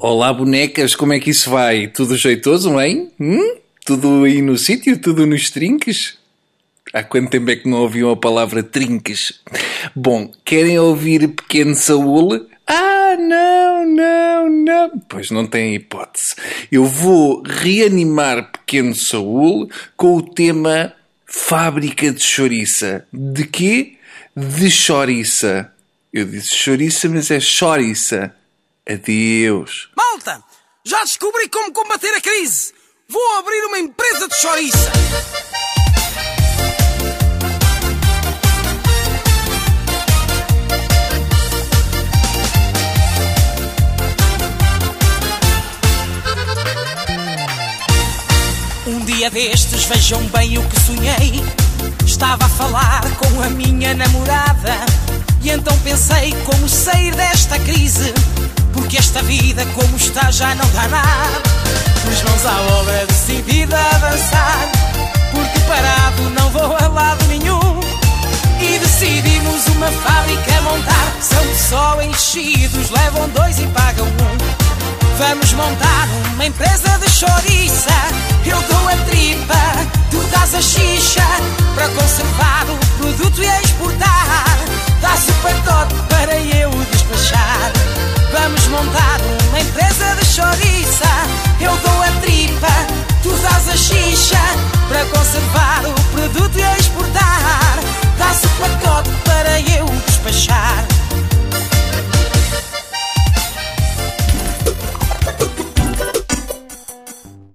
Olá, bonecas, como é que isso vai? Tudo jeitoso, hein? Hum? Tudo aí no sítio? Tudo nos trinques? Há quanto tempo é que não ouviam a palavra trinques? Bom, querem ouvir Pequeno Saúl? Ah, não, não, não. Pois não tem hipótese. Eu vou reanimar Pequeno Saúl com o tema Fábrica de Chouriça. De quê? De chouriça. Eu disse chouriça, mas é chouriça. Adeus. Malta, já descobri como combater a crise. Vou abrir uma empresa de chouriça. Um dia destes, vejam bem o que sonhei. Estava a falar com a minha namorada. E então pensei como sair desta crise. Porque esta vida, como está, já não dá nada. Pus mãos à obra, decidida a avançar. Porque parado não vou a lado nenhum. E decidimos uma fábrica montar. São só enchidos, levam dois e pagam um. Vamos montar uma empresa de chouriça. Eu dou a tripa, tu dás a xixa.